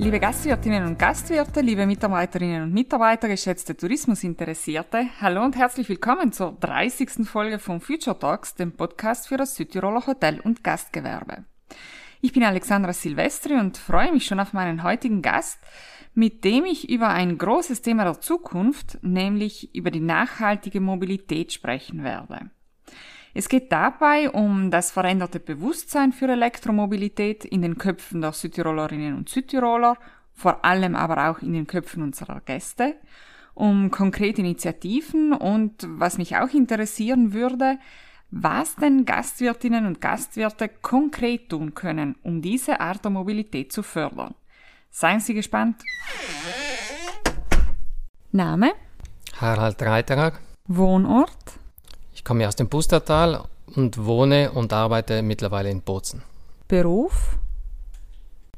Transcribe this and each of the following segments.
Liebe Gastwirtinnen und Gastwirte, liebe Mitarbeiterinnen und Mitarbeiter, geschätzte Tourismusinteressierte, hallo und herzlich willkommen zur 30. Folge von Future Talks, dem Podcast für das Südtiroler Hotel- und Gastgewerbe. Ich bin Alexandra Silvestri und freue mich schon auf meinen heutigen Gast, mit dem ich über ein großes Thema der Zukunft, nämlich über die nachhaltige Mobilität sprechen werde. Es geht dabei um das veränderte Bewusstsein für Elektromobilität in den Köpfen der Südtirolerinnen und Südtiroler, vor allem aber auch in den Köpfen unserer Gäste, um konkrete Initiativen und was mich auch interessieren würde, was denn Gastwirtinnen und Gastwirte konkret tun können, um diese Art der Mobilität zu fördern. Seien Sie gespannt. Name? Harald Reiterer. Wohnort? Ich komme aus dem Pustertal und wohne und arbeite mittlerweile in Bozen. Beruf?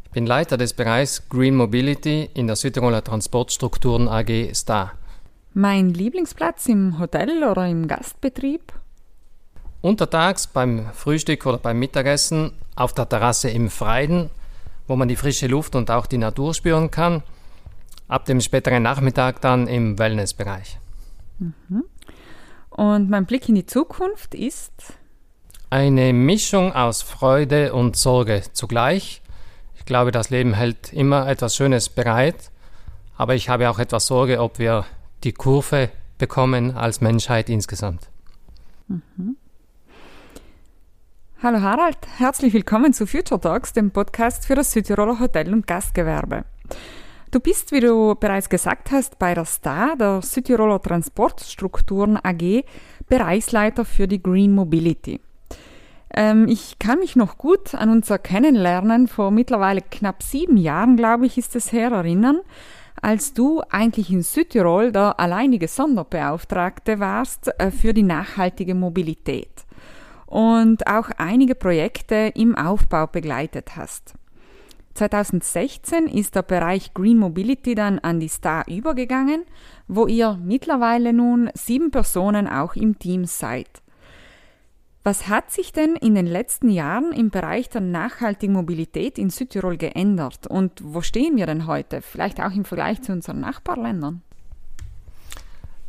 Ich bin Leiter des Bereichs Green Mobility in der Südtiroler Transportstrukturen AG STAR. Mein Lieblingsplatz im Hotel oder im Gastbetrieb? Untertags beim Frühstück oder beim Mittagessen auf der Terrasse im Freien, wo man die frische Luft und auch die Natur spüren kann. Ab dem späteren Nachmittag dann im Wellnessbereich. Mhm. Und mein Blick in die Zukunft ist eine Mischung aus Freude und Sorge zugleich. Ich glaube, das Leben hält immer etwas Schönes bereit, aber ich habe auch etwas Sorge, ob wir die Kurve bekommen als Menschheit insgesamt. Mhm. Hallo Harald, herzlich willkommen zu Future Talks, dem Podcast für das Südtiroler Hotel- und Gastgewerbe. Du bist, wie du bereits gesagt hast, bei der STAR, der Südtiroler Transportstrukturen AG, Bereichsleiter für die Green Mobility. Ähm, ich kann mich noch gut an unser Kennenlernen vor mittlerweile knapp sieben Jahren, glaube ich, ist es her, erinnern, als du eigentlich in Südtirol der alleinige Sonderbeauftragte warst äh, für die nachhaltige Mobilität und auch einige Projekte im Aufbau begleitet hast. 2016 ist der Bereich Green Mobility dann an die Star übergegangen, wo ihr mittlerweile nun sieben Personen auch im Team seid. Was hat sich denn in den letzten Jahren im Bereich der nachhaltigen Mobilität in Südtirol geändert und wo stehen wir denn heute, vielleicht auch im Vergleich zu unseren Nachbarländern?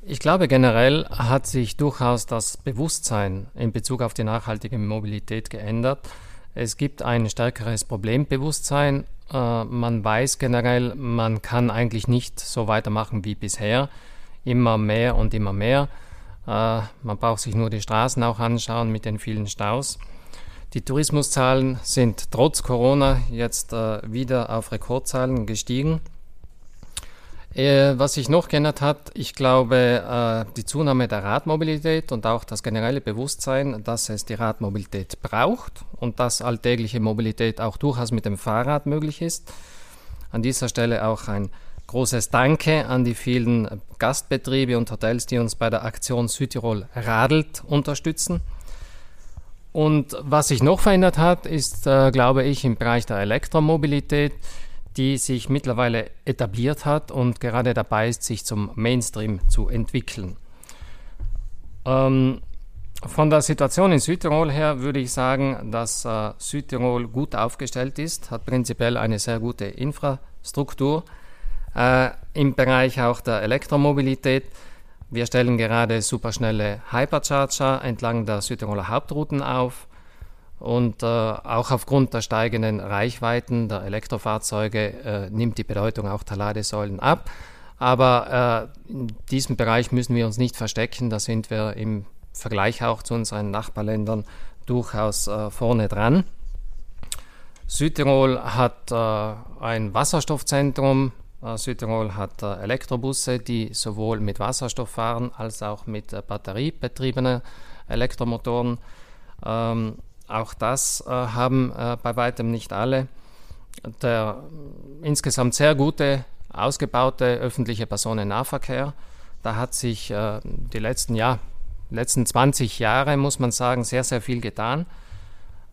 Ich glaube, generell hat sich durchaus das Bewusstsein in Bezug auf die nachhaltige Mobilität geändert. Es gibt ein stärkeres Problembewusstsein. Äh, man weiß generell, man kann eigentlich nicht so weitermachen wie bisher. Immer mehr und immer mehr. Äh, man braucht sich nur die Straßen auch anschauen mit den vielen Staus. Die Tourismuszahlen sind trotz Corona jetzt äh, wieder auf Rekordzahlen gestiegen. Äh, was sich noch geändert hat, ich glaube, äh, die Zunahme der Radmobilität und auch das generelle Bewusstsein, dass es die Radmobilität braucht und dass alltägliche Mobilität auch durchaus mit dem Fahrrad möglich ist. An dieser Stelle auch ein großes Danke an die vielen Gastbetriebe und Hotels, die uns bei der Aktion Südtirol Radelt unterstützen. Und was sich noch verändert hat, ist, äh, glaube ich, im Bereich der Elektromobilität die sich mittlerweile etabliert hat und gerade dabei ist, sich zum Mainstream zu entwickeln. Ähm, von der Situation in Südtirol her würde ich sagen, dass äh, Südtirol gut aufgestellt ist, hat prinzipiell eine sehr gute Infrastruktur äh, im Bereich auch der Elektromobilität. Wir stellen gerade superschnelle Hypercharger entlang der Südtiroler Hauptrouten auf. Und äh, auch aufgrund der steigenden Reichweiten der Elektrofahrzeuge äh, nimmt die Bedeutung auch der Ladesäulen ab. Aber äh, in diesem Bereich müssen wir uns nicht verstecken. Da sind wir im Vergleich auch zu unseren Nachbarländern durchaus äh, vorne dran. Südtirol hat äh, ein Wasserstoffzentrum. Äh, Südtirol hat Elektrobusse, die sowohl mit Wasserstoff fahren als auch mit batteriebetriebenen Elektromotoren. Ähm, auch das äh, haben äh, bei weitem nicht alle. Der insgesamt sehr gute, ausgebaute öffentliche Personennahverkehr, da hat sich äh, die letzten, ja, letzten 20 Jahre, muss man sagen, sehr, sehr viel getan.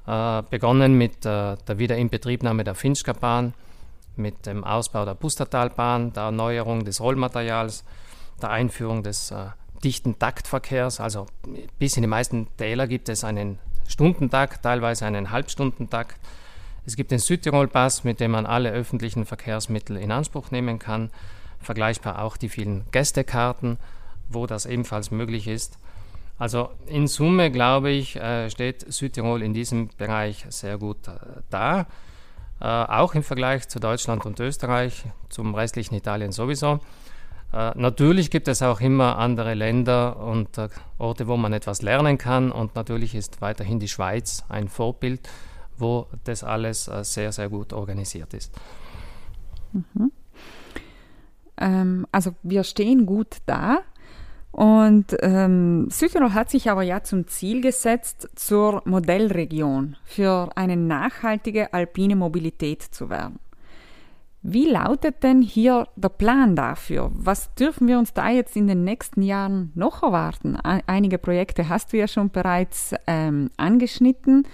Begonnen mit der Wiederinbetriebnahme der Finchka-Bahn, mit dem Ausbau der Pustertalbahn, der Erneuerung des Rollmaterials, der Einführung des äh, dichten Taktverkehrs. Also bis in die meisten Täler gibt es einen Stundentakt, teilweise einen Halbstundentakt. Es gibt den Südtirol-Pass, mit dem man alle öffentlichen Verkehrsmittel in Anspruch nehmen kann. Vergleichbar auch die vielen Gästekarten, wo das ebenfalls möglich ist. Also in Summe, glaube ich, äh, steht Südtirol in diesem Bereich sehr gut äh, da. Äh, auch im Vergleich zu Deutschland und Österreich, zum restlichen Italien sowieso. Natürlich gibt es auch immer andere Länder und Orte, wo man etwas lernen kann. Und natürlich ist weiterhin die Schweiz ein Vorbild, wo das alles sehr, sehr gut organisiert ist. Mhm. Ähm, also wir stehen gut da. Und ähm, Südtirol hat sich aber ja zum Ziel gesetzt, zur Modellregion für eine nachhaltige alpine Mobilität zu werden. Wie lautet denn hier der Plan dafür? Was dürfen wir uns da jetzt in den nächsten Jahren noch erwarten? Einige Projekte hast du ja schon bereits ähm, angeschnitten.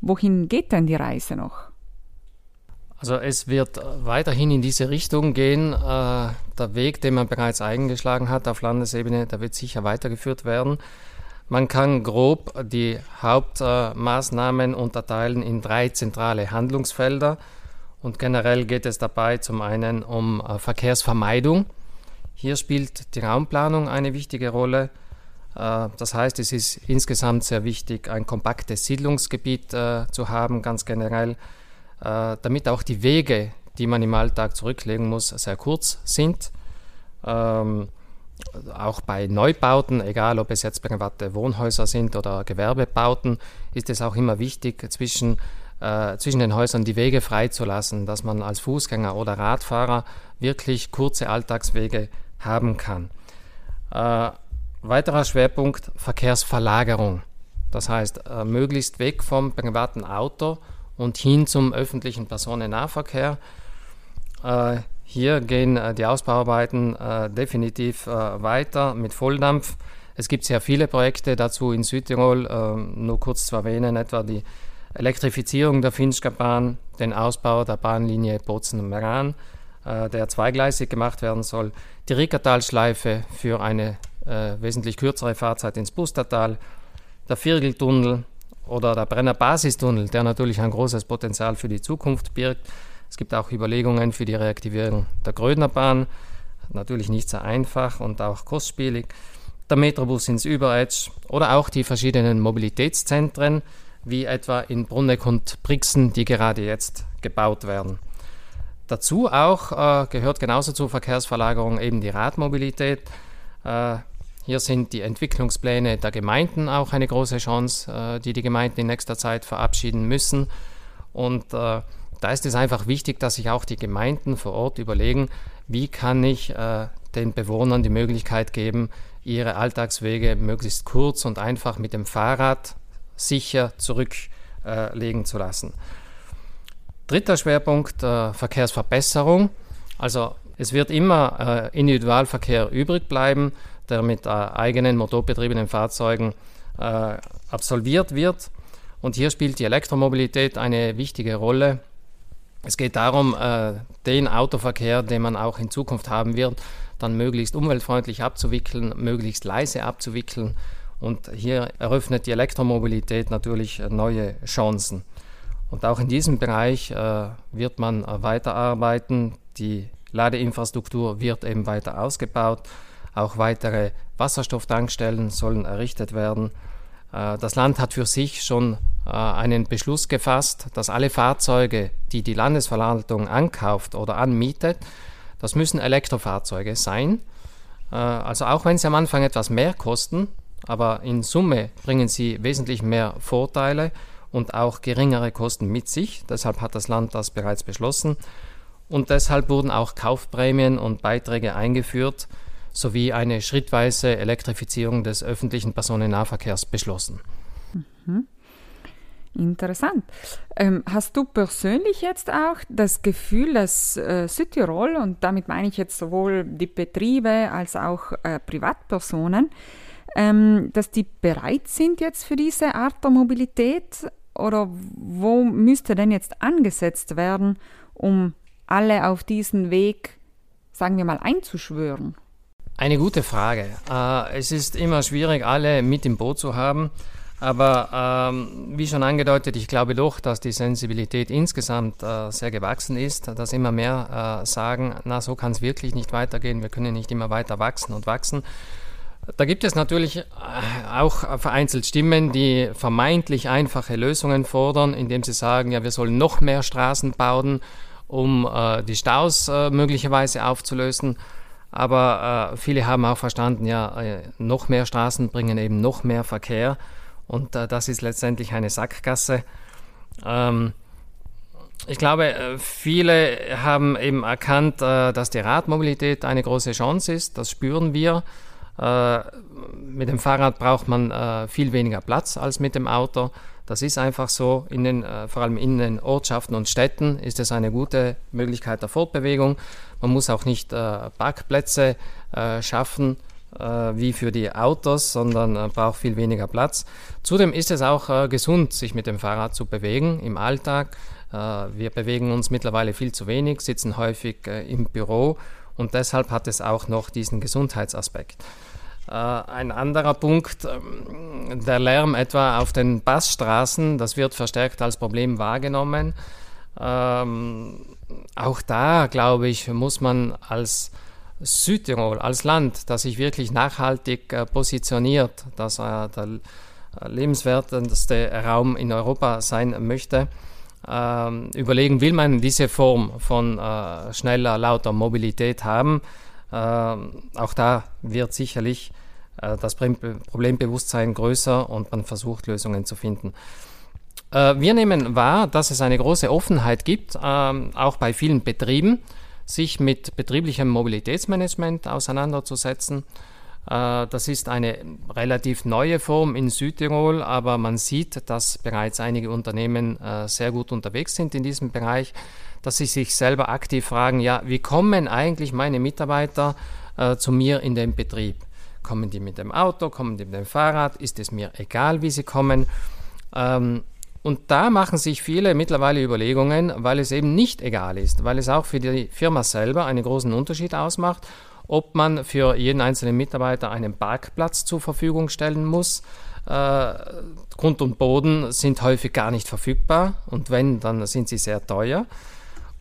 Wohin geht denn die Reise noch? Also es wird weiterhin in diese Richtung gehen. Äh, der Weg, den man bereits eingeschlagen hat auf Landesebene, der wird sicher weitergeführt werden. Man kann grob die Hauptmaßnahmen unterteilen in drei zentrale Handlungsfelder. Und generell geht es dabei zum einen um äh, Verkehrsvermeidung. Hier spielt die Raumplanung eine wichtige Rolle. Äh, das heißt, es ist insgesamt sehr wichtig, ein kompaktes Siedlungsgebiet zu haben, ganz generell äh, damit auch die Wege, die man im Alltag zurücklegen muss, sehr kurz sind. Ähm, auch bei Neubauten, egal ob es jetzt private Wohnhäuser sind oder Gewerbebauten, ist es auch immer wichtig, zwischen, äh, zwischen den Häusern die Wege freizulassen, dass man als Fußgänger oder Radfahrer wirklich kurze Alltagswege haben kann. Äh, weiterer Schwerpunkt Verkehrsverlagerung. Das heißt, äh, möglichst weg vom privaten Auto und hin zum öffentlichen Personennahverkehr. Äh, hier gehen äh, die Ausbauarbeiten äh, definitiv weiter mit Volldampf. Es gibt sehr viele Projekte dazu in Südtirol, äh, nur kurz zu erwähnen, etwa die Elektrifizierung der Finchker Bahn, den Ausbau der Bahnlinie Bozen-Meran, äh, der zweigleisig gemacht werden soll, die Rickertalschleife für eine wesentlich kürzere Fahrzeit ins Bustertal, der Virgeltunnel, oder der Brenner Basistunnel, der natürlich ein großes Potenzial für die Zukunft birgt. Es gibt auch Überlegungen für die Reaktivierung der Grödnerbahn. Natürlich nicht so einfach und auch kostspielig. Der Metrobus ins Überetsch oder auch die verschiedenen Mobilitätszentren, wie etwa in Brunneck und Brixen, die gerade jetzt gebaut werden. Dazu auch äh, gehört genauso zur Verkehrsverlagerung eben die Radmobilität. Äh, hier sind die Entwicklungspläne der Gemeinden auch eine große Chance, äh, die die Gemeinden in nächster Zeit verabschieden müssen. Und äh, da ist es einfach wichtig, dass sich auch die Gemeinden vor Ort überlegen, wie kann ich äh, den Bewohnern die Möglichkeit geben, ihre Alltagswege möglichst kurz und einfach mit dem Fahrrad sicher zurücklegen zu lassen. Dritter Schwerpunkt, Verkehrsverbesserung. Also es wird immer Individualverkehr übrig bleiben der mit äh, eigenen motorbetriebenen Fahrzeugen äh, absolviert wird. Und hier spielt die Elektromobilität eine wichtige Rolle. Es geht darum, äh, den Autoverkehr, den man auch in Zukunft haben wird, dann möglichst umweltfreundlich abzuwickeln, möglichst leise abzuwickeln. Und hier eröffnet die Elektromobilität natürlich neue Chancen. Und auch in diesem Bereich äh, wird man weiterarbeiten. Die Ladeinfrastruktur wird eben weiter ausgebaut. Auch weitere Wasserstofftankstellen sollen errichtet werden. Äh, das Land hat für sich schon äh, einen Beschluss gefasst, dass alle Fahrzeuge, die die Landesverwaltung ankauft oder anmietet, das müssen Elektrofahrzeuge sein. Äh, also auch wenn sie am Anfang etwas mehr kosten, aber in Summe bringen sie wesentlich mehr Vorteile und auch geringere Kosten mit sich. Deshalb hat das Land das bereits beschlossen. Und deshalb wurden auch Kaufprämien und Beiträge eingeführt, sowie eine schrittweise Elektrifizierung des öffentlichen Personennahverkehrs beschlossen. Mhm. Interessant. Ähm, hast du persönlich jetzt auch das Gefühl, dass äh, Südtirol, und damit meine ich jetzt sowohl die Betriebe als auch äh, Privatpersonen, ähm, dass die bereit sind jetzt für diese Art der Mobilität? Oder wo müsste denn jetzt angesetzt werden, um alle auf diesen Weg, sagen wir mal, einzuschwören? Eine gute Frage. Äh, es ist immer schwierig, alle mit im Boot zu haben. Aber ähm, wie schon angedeutet, ich glaube doch, dass die Sensibilität insgesamt äh, sehr gewachsen ist, dass immer mehr äh, sagen, na so kann es wirklich nicht weitergehen, wir können nicht immer weiter wachsen und wachsen. Da gibt es natürlich äh, auch vereinzelt Stimmen, die vermeintlich einfache Lösungen fordern, indem sie sagen, ja, wir sollen noch mehr Straßen bauen, um äh, die Staus äh, möglicherweise aufzulösen. Aber äh, viele haben auch verstanden, ja, äh, noch mehr Straßen bringen eben noch mehr Verkehr. Und äh, das ist letztendlich eine Sackgasse. Ähm, ich glaube, viele haben eben erkannt, dass die Radmobilität eine große Chance ist. Das spüren wir. Äh, mit dem Fahrrad braucht man äh, viel weniger Platz als mit dem Auto. Das ist einfach so. In den, äh, vor allem in den Ortschaften und Städten ist es eine gute Möglichkeit der Fortbewegung. Man muss auch nicht Parkplätze schaffen wie für die Autos, sondern braucht viel weniger Platz. Zudem ist es auch gesund, sich mit dem Fahrrad zu bewegen im Alltag. wir bewegen uns mittlerweile viel zu wenig, sitzen häufig im Büro und deshalb hat es auch noch diesen Gesundheitsaspekt. ein anderer Punkt, ähm, der Lärm etwa auf den Bassstraßen, das wird verstärkt als Problem wahrgenommen. Ähm, auch da, glaube ich, muss man als Südtirol als Land, das sich wirklich nachhaltig äh, positioniert, dass äh, der äh, lebenswerteste Raum in Europa sein möchte, überlegen, will man diese Form von äh, schneller, lauter Mobilität haben. Ähm, auch da wird sicherlich äh, das Problembewusstsein größer und man versucht Lösungen zu finden. Äh, wir nehmen wahr, dass es eine große Offenheit gibt, ähm, auch bei vielen Betrieben sich mit betrieblichem Mobilitätsmanagement auseinanderzusetzen. Äh, das ist eine relativ neue Form in Südtirol, aber man sieht, dass bereits einige Unternehmen äh, sehr gut unterwegs sind in diesem Bereich, dass sie sich selber aktiv fragen, ja, wie kommen eigentlich meine Mitarbeiter äh, zu mir in den Betrieb? Kommen die mit dem Auto, kommen die mit dem Fahrrad? Ist es mir egal, wie sie kommen? Ähm, und da machen sich viele mittlerweile Überlegungen, weil es eben nicht egal ist, weil es auch für die Firma selber einen großen Unterschied ausmacht, ob man für jeden einzelnen Mitarbeiter einen Parkplatz zur Verfügung stellen muss. Äh, Grund und Boden sind häufig gar nicht verfügbar und wenn, dann sind sie sehr teuer.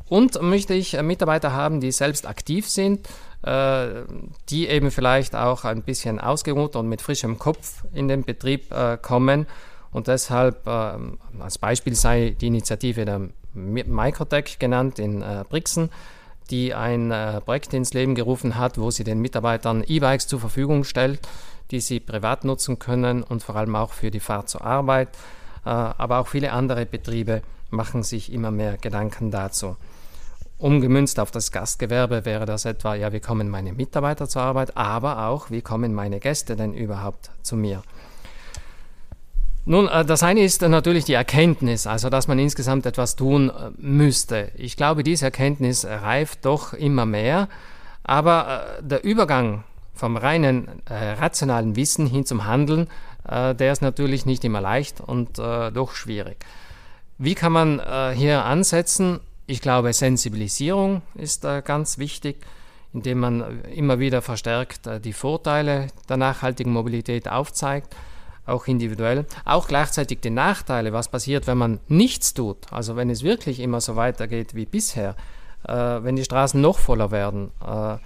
Und möchte ich Mitarbeiter haben, die selbst aktiv sind, äh, die eben vielleicht auch ein bisschen ausgeruht und mit frischem Kopf in den Betrieb äh, kommen und deshalb äh, als Beispiel sei die Initiative der Microtech genannt in äh, Brixen, die ein äh, Projekt ins Leben gerufen hat, wo sie den Mitarbeitern E-Bikes zur Verfügung stellt, die sie privat nutzen können und vor allem auch für die Fahrt zur Arbeit. Äh, aber auch viele andere Betriebe machen sich immer mehr Gedanken dazu. Umgemünzt auf das Gastgewerbe wäre das etwa, ja, wie kommen meine Mitarbeiter zur Arbeit, aber auch, wie kommen meine Gäste denn überhaupt zu mir? Nun, äh, das eine ist natürlich die Erkenntnis, also dass man insgesamt etwas tun äh, müsste. Ich glaube, diese Erkenntnis reift doch immer mehr, aber äh, der Übergang vom reinen rationalen Wissen hin zum Handeln, der ist natürlich nicht immer leicht und doch schwierig. Wie kann man hier ansetzen? Ich glaube, Sensibilisierung ist ganz wichtig, indem man immer wieder verstärkt die Vorteile der nachhaltigen Mobilität aufzeigt auch individuell, auch gleichzeitig die Nachteile, was passiert, wenn man nichts tut, also wenn es wirklich immer so weitergeht wie bisher, äh, wenn die Straßen noch voller werden, äh,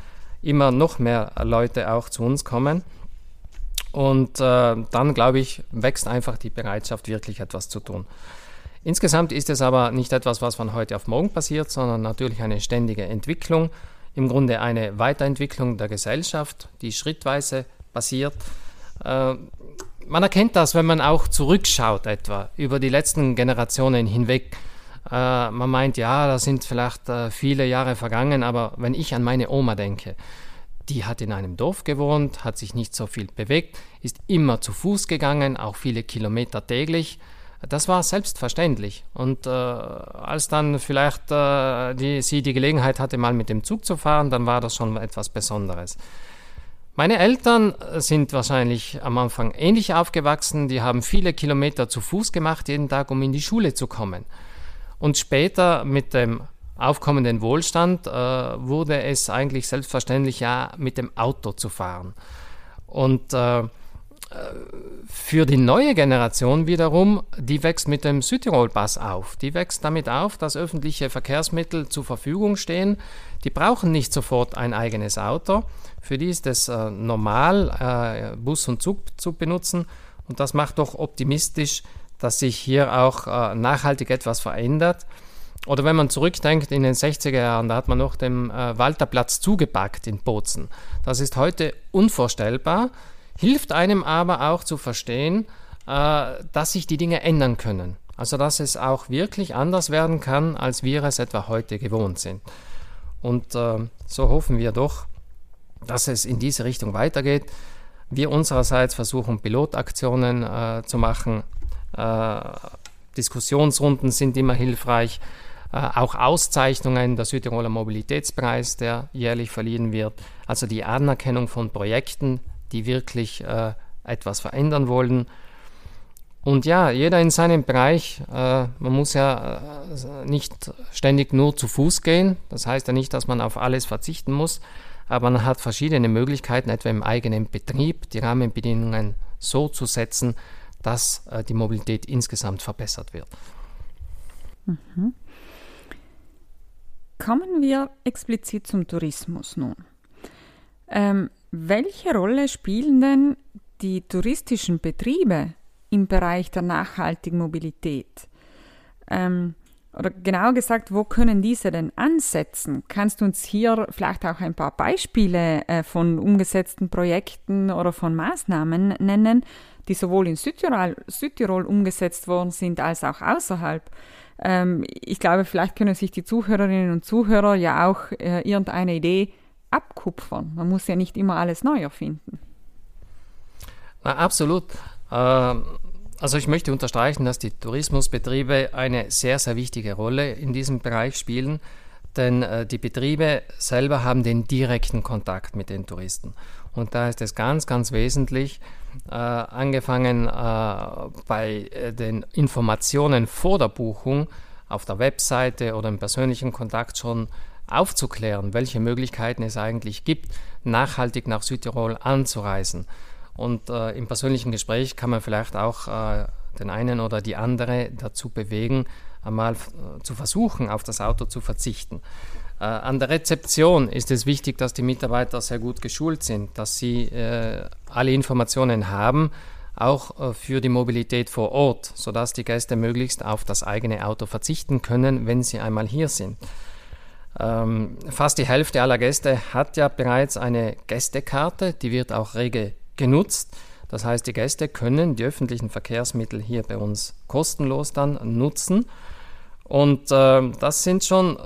immer noch mehr Leute auch zu uns kommen. Und äh, dann, glaube ich, wächst einfach die Bereitschaft, wirklich etwas zu tun. Insgesamt ist es aber nicht etwas, was von heute auf morgen passiert, sondern natürlich eine ständige Entwicklung, im Grunde eine Weiterentwicklung der Gesellschaft, die schrittweise passiert. Man erkennt das, wenn man auch zurückschaut etwa über die letzten Generationen hinweg. Äh, man meint, ja, da sind vielleicht äh, viele Jahre vergangen, aber wenn ich an meine Oma denke, die hat in einem Dorf gewohnt, hat sich nicht so viel bewegt, ist immer zu Fuß gegangen, auch viele Kilometer täglich. Das war selbstverständlich. Und äh, als dann vielleicht äh, die, sie die Gelegenheit hatte, mal mit dem Zug zu fahren, dann war das schon etwas Besonderes. Meine Eltern sind wahrscheinlich am Anfang ähnlich aufgewachsen. Die haben viele Kilometer zu Fuß gemacht, jeden Tag, um in die Schule zu kommen. Und später mit dem aufkommenden Wohlstand äh, wurde es eigentlich selbstverständlich, ja, mit dem Auto zu fahren. Und äh, für die neue Generation wiederum, die wächst mit dem Südtirol-Pass auf. Die wächst damit auf, dass öffentliche Verkehrsmittel zur Verfügung stehen. Die brauchen nicht sofort ein eigenes Auto. Für die ist es äh, normal, äh, Bus und Zug zu benutzen. Und das macht doch optimistisch, dass sich hier auch äh, nachhaltig etwas verändert. Oder wenn man zurückdenkt in den 60er Jahren, da hat man noch den äh, Walterplatz zugepackt in Bozen. Das ist heute unvorstellbar, hilft einem aber auch zu verstehen, äh, dass sich die Dinge ändern können. Also dass es auch wirklich anders werden kann, als wir es etwa heute gewohnt sind. Und äh, so hoffen wir doch, dass es in diese Richtung weitergeht. Wir unsererseits versuchen Pilotaktionen äh, zu machen. Äh, Diskussionsrunden sind immer hilfreich. Äh, auch Auszeichnungen, der Südtiroler Mobilitätspreis, der jährlich verliehen wird. Also die Anerkennung von Projekten, die wirklich äh, etwas verändern wollen. Und ja, jeder in seinem Bereich, äh, man muss ja äh, nicht ständig nur zu Fuß gehen. Das heißt ja nicht, dass man auf alles verzichten muss, aber man hat verschiedene Möglichkeiten, etwa im eigenen Betrieb die Rahmenbedingungen so zu setzen, dass äh, die Mobilität insgesamt verbessert wird. Mhm. Kommen wir explizit zum Tourismus nun. Ähm, welche Rolle spielen denn die touristischen Betriebe im Bereich der nachhaltigen Mobilität? Ähm, oder genauer gesagt, wo können diese denn ansetzen? Kannst du uns hier vielleicht auch ein paar Beispiele äh, von umgesetzten Projekten oder von Maßnahmen nennen, die sowohl in Südtirol, Südtirol umgesetzt worden sind als auch außerhalb? Ähm, ich glaube, vielleicht können sich die Zuhörerinnen und Zuhörer ja auch äh, irgendeine Idee abkupfern. Man muss ja nicht immer alles neu erfinden. Na, absolut. Ähm, also ich möchte unterstreichen, dass die Tourismusbetriebe eine sehr, sehr wichtige Rolle in diesem Bereich spielen, denn äh, die Betriebe selber haben den direkten Kontakt mit den Touristen. Und da ist es ganz, ganz wesentlich, äh, angefangen äh, bei äh, den Informationen vor der Buchung auf der Webseite oder im persönlichen Kontakt schon aufzuklären, welche Möglichkeiten es eigentlich gibt, nachhaltig nach Südtirol anzureisen. Und äh, im persönlichen Gespräch kann man vielleicht auch äh, den einen oder die andere dazu bewegen, einmal äh, zu versuchen, auf das Auto zu verzichten. Äh, an der Rezeption ist es wichtig, dass die Mitarbeiter sehr gut geschult sind, dass sie äh, alle Informationen haben, auch äh, für die Mobilität vor Ort, sodass die Gäste möglichst auf das eigene Auto verzichten können, wenn sie einmal hier sind. Ähm, fast die Hälfte aller Gäste hat ja bereits eine Gästekarte, die wird auch rege genutzt. Das heißt, die Gäste können die öffentlichen Verkehrsmittel hier bei uns kostenlos dann nutzen. Und äh, das sind schon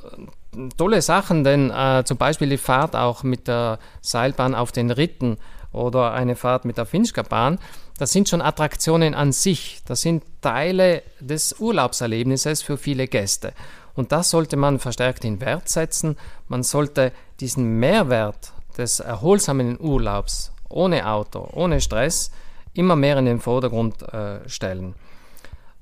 tolle Sachen, denn äh, zum Beispiel die Fahrt auch mit der Seilbahn auf den Ritten oder eine Fahrt mit der Finchka-Bahn, das sind schon Attraktionen an sich. Das sind Teile des Urlaubserlebnisses für viele Gäste. Und das sollte man verstärkt in Wert setzen. Man sollte diesen Mehrwert des erholsamen Urlaubs ohne Auto, ohne Stress immer mehr in den Vordergrund äh, stellen.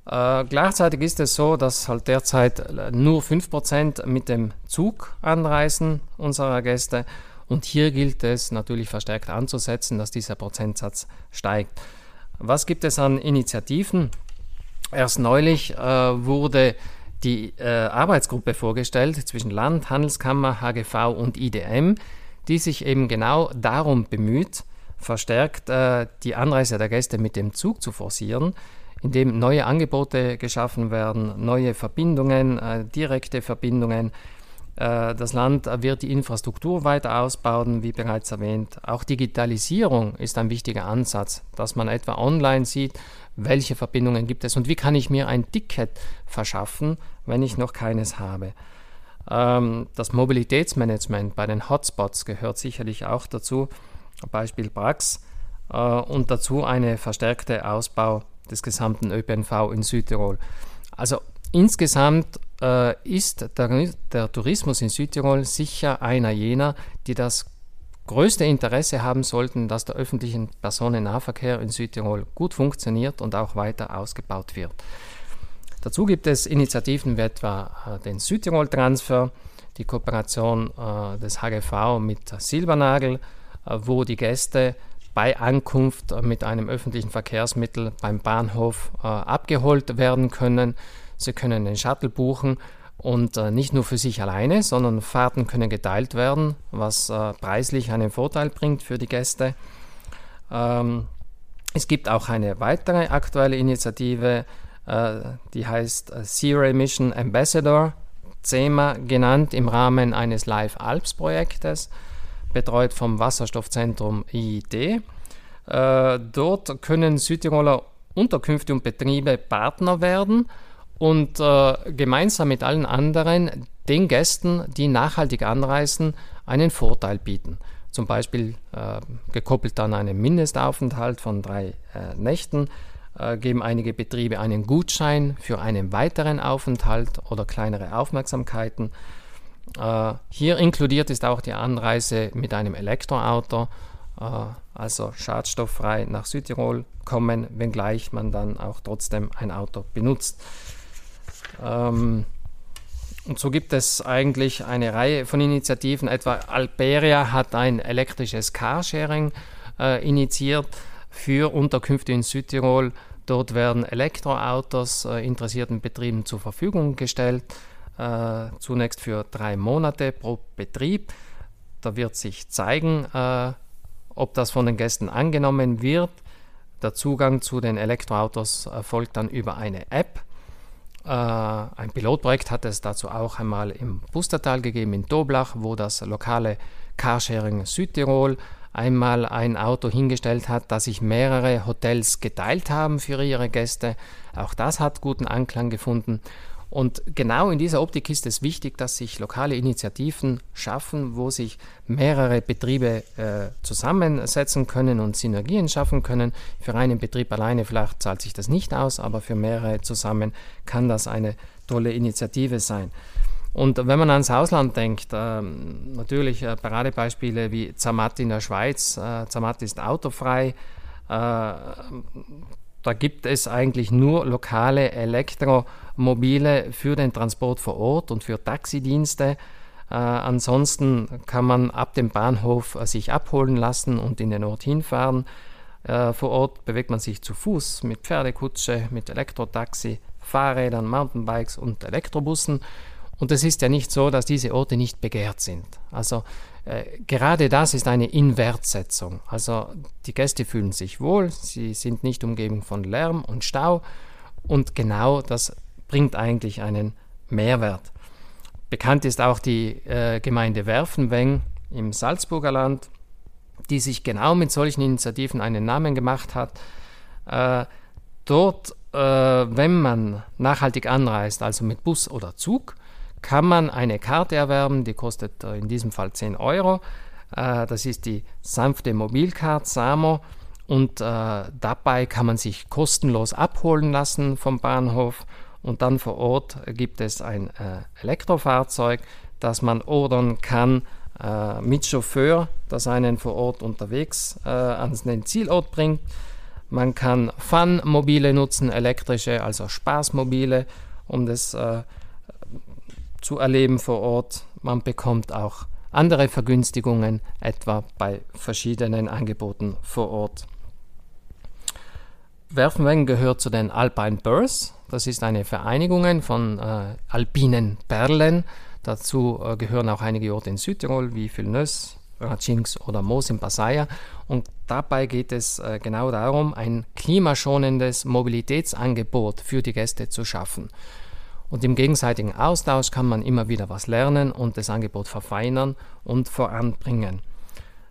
Äh, gleichzeitig ist es so, dass halt derzeit nur 5% mit dem Zug anreisen unserer Gäste. Und hier gilt es natürlich verstärkt anzusetzen, dass dieser Prozentsatz steigt. Was gibt es an Initiativen? Erst neulich äh, wurde die äh, Arbeitsgruppe vorgestellt zwischen Land, Handelskammer, HGV und IDM, die sich eben genau darum bemüht, verstärkt äh, die Anreise der Gäste mit dem Zug zu forcieren in dem neue Angebote geschaffen werden, neue Verbindungen, äh, direkte Verbindungen. Äh, das Land wird die Infrastruktur weiter ausbauen, wie bereits erwähnt. Auch Digitalisierung ist ein wichtiger Ansatz, dass man etwa online sieht, welche Verbindungen gibt es und wie kann ich mir ein Ticket verschaffen, wenn ich noch keines habe. Ähm, das Mobilitätsmanagement bei den Hotspots gehört sicherlich auch dazu, Beispiel Brax, äh, und dazu eine verstärkte Ausbau des gesamten ÖPNV in Südtirol. Also insgesamt äh, ist der, der Tourismus in Südtirol sicher einer jener, die das größte Interesse haben sollten, dass der öffentliche Personennahverkehr in Südtirol gut funktioniert und auch weiter ausgebaut wird. Dazu gibt es Initiativen wie etwa äh, den Südtirol-Transfer, die Kooperation äh, des HGV mit Silbernagel, wo die Gäste bei Ankunft mit einem öffentlichen Verkehrsmittel beim Bahnhof äh, abgeholt werden können. Sie können den Shuttle buchen und äh, nicht nur für sich alleine, sondern Fahrten können geteilt werden, was äh, preislich einen Vorteil bringt für die Gäste. Ähm, es gibt auch eine weitere aktuelle Initiative, äh, die heißt äh, Zero Emission Ambassador, CEMA genannt im Rahmen eines Live Alps Projektes, betreut vom Wasserstoffzentrum IIT. Äh, dort können Südtiroler Unterkünfte und Betriebe Partner werden und äh, gemeinsam mit allen anderen den Gästen, die nachhaltig anreisen, einen Vorteil bieten. Zum Beispiel äh, gekoppelt an einen Mindestaufenthalt von drei Nächten geben einige Betriebe einen Gutschein für einen weiteren Aufenthalt oder kleinere Aufmerksamkeiten. Äh, hier inkludiert ist auch die Anreise mit einem Elektroauto, äh, also schadstofffrei nach Südtirol kommen, wenngleich man dann auch trotzdem ein Auto benutzt. Ähm, und so gibt es eigentlich eine Reihe von Initiativen. Etwa Alperia hat ein elektrisches Carsharing äh, initiiert für Unterkünfte in Südtirol. Dort werden Elektroautos interessierten Betrieben zur Verfügung gestellt, äh, zunächst für drei Monate pro Betrieb. Da wird sich zeigen, äh, ob das von den Gästen angenommen wird. Der Zugang zu den Elektroautos erfolgt dann über eine App äh, ein Pilotprojekt hat es dazu auch einmal im Pustertal gegeben, in Doblach, wo das lokale Carsharing Südtirol einmal ein Auto hingestellt hat, das sich mehrere Hotels geteilt haben für ihre Gäste. Auch das hat guten Anklang gefunden. Und genau in dieser Optik ist es wichtig, dass sich lokale Initiativen schaffen, wo sich mehrere Betriebe äh, zusammensetzen können und Synergien schaffen können. Für einen Betrieb alleine vielleicht zahlt sich das nicht aus, aber für mehrere zusammen kann das eine tolle Initiative sein. Und wenn man ans Ausland denkt, äh, natürlich äh, Paradebeispiele wie Zermatt in der Schweiz. Äh, Zermatt ist autofrei. Äh, da gibt es eigentlich nur lokale Elektromobile für den Transport vor Ort und für Taxidienste. Äh, ansonsten kann man ab dem Bahnhof äh, sich abholen lassen und in den Ort hinfahren. Äh, vor Ort bewegt man sich zu Fuß mit Pferdekutsche, mit Elektrotaxi, Fahrrädern, Mountainbikes und Elektrobussen. Und es ist ja nicht so, dass diese Orte nicht begehrt sind. Also äh, gerade das ist eine Inwertsetzung. Also die Gäste fühlen sich wohl, sie sind nicht umgeben von Lärm und Stau und genau das bringt eigentlich einen Mehrwert. Bekannt ist auch die äh, Gemeinde Werfenweng im Salzburger Land, die sich genau mit solchen Initiativen einen Namen gemacht hat. Äh, dort, äh, wenn man nachhaltig anreist, also mit Bus oder Zug, kann man eine Karte erwerben, die kostet äh, in diesem Fall 10 Euro. Äh, das ist die sanfte Mobilcard Samo und äh, dabei kann man sich kostenlos abholen lassen vom Bahnhof und dann vor Ort gibt es ein Elektrofahrzeug, das man ordern kann mit Chauffeur, das einen vor Ort unterwegs an den Zielort bringt. Man kann Fun-Mobile nutzen, elektrische, also Spaßmobile, um das äh, zu erleben vor Ort. Man bekommt auch andere Vergünstigungen, etwa bei verschiedenen Angeboten vor Ort. Werfenweng gehört zu den Alpine Birds. Das ist eine Vereinigung von äh, alpinen Perlen. Dazu äh, gehören auch einige Orte in Südtirol wie Villeneuve, Ratschinks oder Moos in Passaia. Und dabei geht es äh, genau darum, ein klimaschonendes Mobilitätsangebot für die Gäste zu schaffen. Und im gegenseitigen Austausch kann man immer wieder was lernen und das Angebot verfeinern und voranbringen.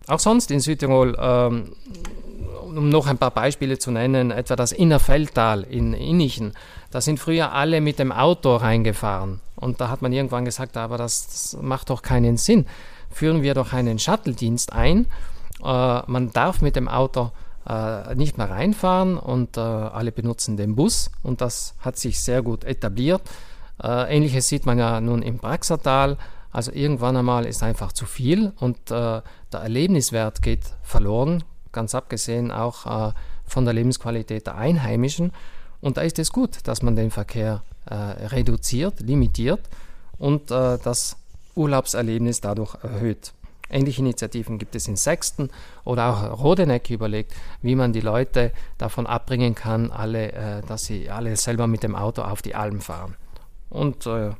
Auch sonst in Südtirol, ähm, um noch ein paar Beispiele zu nennen, etwa das Innerfeldtal in Innichen, da sind früher alle mit dem Auto reingefahren. Und da hat man irgendwann gesagt, aber das, macht doch keinen Sinn. Führen wir doch einen Shuttle-Dienst ein. Äh, man darf mit dem Auto äh, nicht mehr reinfahren und äh, alle benutzen den Bus und das hat sich sehr gut etabliert. Äh, Ähnliches sieht man ja nun im Praxertal. Also irgendwann einmal ist einfach zu viel und äh, der Erlebniswert geht verloren, ganz abgesehen auch äh, von der Lebensqualität der Einheimischen. Und da ist es gut, dass man den Verkehr reduziert, limitiert und das Urlaubserlebnis dadurch erhöht. Ähnliche Initiativen gibt es in Sexton oder auch Rodeneck überlegt, wie man die Leute davon abbringen kann, alle, dass sie alle selber mit dem Auto auf die Alm fahren. Und äh,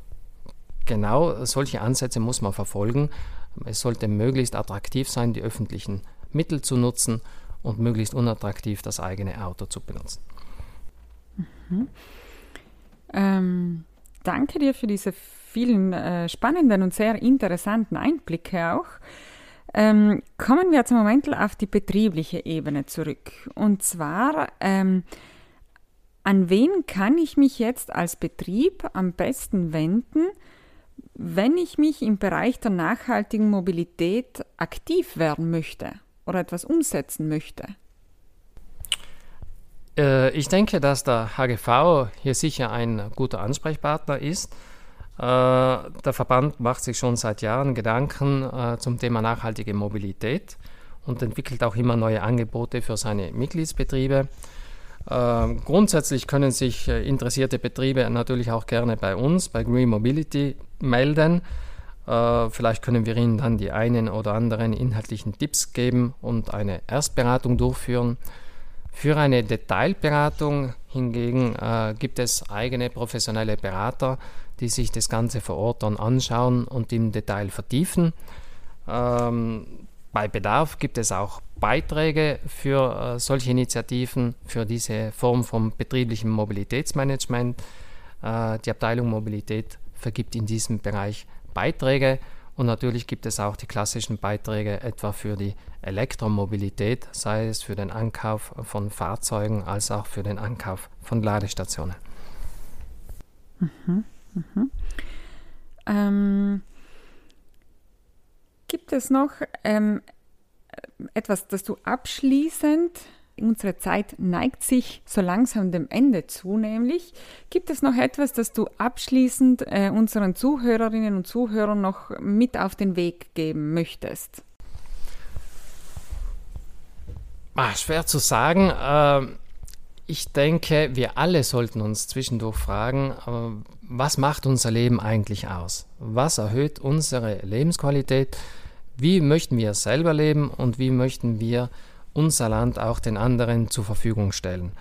genau solche Ansätze muss man verfolgen. Es sollte möglichst attraktiv sein, die öffentlichen Mittel zu nutzen und möglichst unattraktiv das eigene Auto zu benutzen. Mhm. Ähm, danke dir für diese vielen äh, spannenden und sehr interessanten Einblicke auch. Ähm, kommen wir im Moment auf die betriebliche Ebene zurück. Und zwar, ähm, an wen kann ich mich jetzt als Betrieb am besten wenden, wenn ich mich im Bereich der nachhaltigen Mobilität aktiv werden möchte oder etwas umsetzen möchte? Äh, ich denke, dass der HGV hier sicher ein guter Ansprechpartner ist. Äh, der Verband macht sich schon seit Jahren Gedanken äh, zum Thema nachhaltige Mobilität und entwickelt auch immer neue Angebote für seine Mitgliedsbetriebe. Grundsätzlich können sich interessierte Betriebe natürlich auch gerne bei uns, bei Green Mobility, melden. Vielleicht können wir Ihnen dann die einen oder anderen inhaltlichen Tipps geben und eine Erstberatung durchführen. Für eine Detailberatung hingegen äh, gibt es eigene professionelle Berater, die sich das Ganze vor Ort dann anschauen und im Detail vertiefen. Ähm, bei Bedarf gibt es auch Beiträge für äh, solche Initiativen, für diese Form von betrieblichem Mobilitätsmanagement. Äh, die Abteilung Mobilität vergibt in diesem Bereich Beiträge und natürlich gibt es auch die klassischen Beiträge etwa für die Elektromobilität, sei es für den Ankauf von Fahrzeugen als auch für den Ankauf von Ladestationen. Mhm, mhm. Ähm, gibt es noch ähm, etwas, das du abschließend unsere Zeit neigt sich so langsam dem Ende zu, nämlich gibt es noch etwas, das du abschließend äh, unseren Zuhörerinnen und Zuhörern noch mit auf den Weg geben möchtest? Ach, schwer zu sagen. Ähm, ich denke, wir alle sollten uns zwischendurch fragen, äh, was macht unser Leben eigentlich aus? Was erhöht unsere Lebensqualität? Wie möchten wir selber leben und wie möchten wir unser Land auch den anderen zur Verfügung stellen.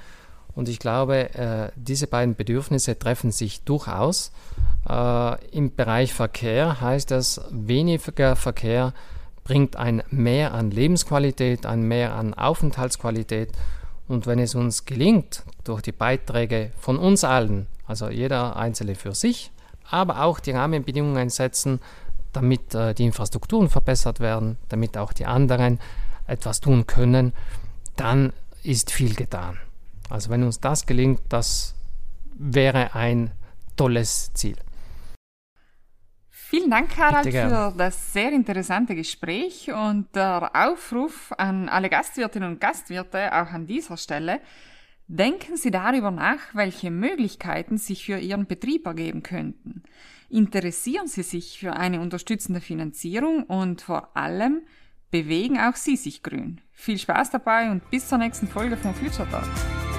Und ich glaube, äh, diese beiden Bedürfnisse treffen sich durchaus. Äh, Im Bereich Verkehr heißt das, weniger Verkehr bringt ein Mehr an Lebensqualität, ein Mehr an Aufenthaltsqualität. Und wenn es uns gelingt, durch die Beiträge von uns allen, also jeder Einzelne für sich, aber auch die Rahmenbedingungen setzen, damit äh, die Infrastrukturen verbessert werden, damit auch die anderen etwas tun können, dann ist viel getan. Also wenn uns das gelingt, das wäre ein tolles Ziel. Vielen Dank, Harald, für das sehr interessante Gespräch und der Aufruf an alle Gastwirtinnen und Gastwirte auch an dieser Stelle. Denken Sie darüber nach, welche Möglichkeiten sich für Ihren Betrieb ergeben könnten. Interessieren Sie sich für eine unterstützende Finanzierung und vor allem bewegen auch Sie sich grün. Viel Spaß dabei und bis zur nächsten Folge von Future Talk.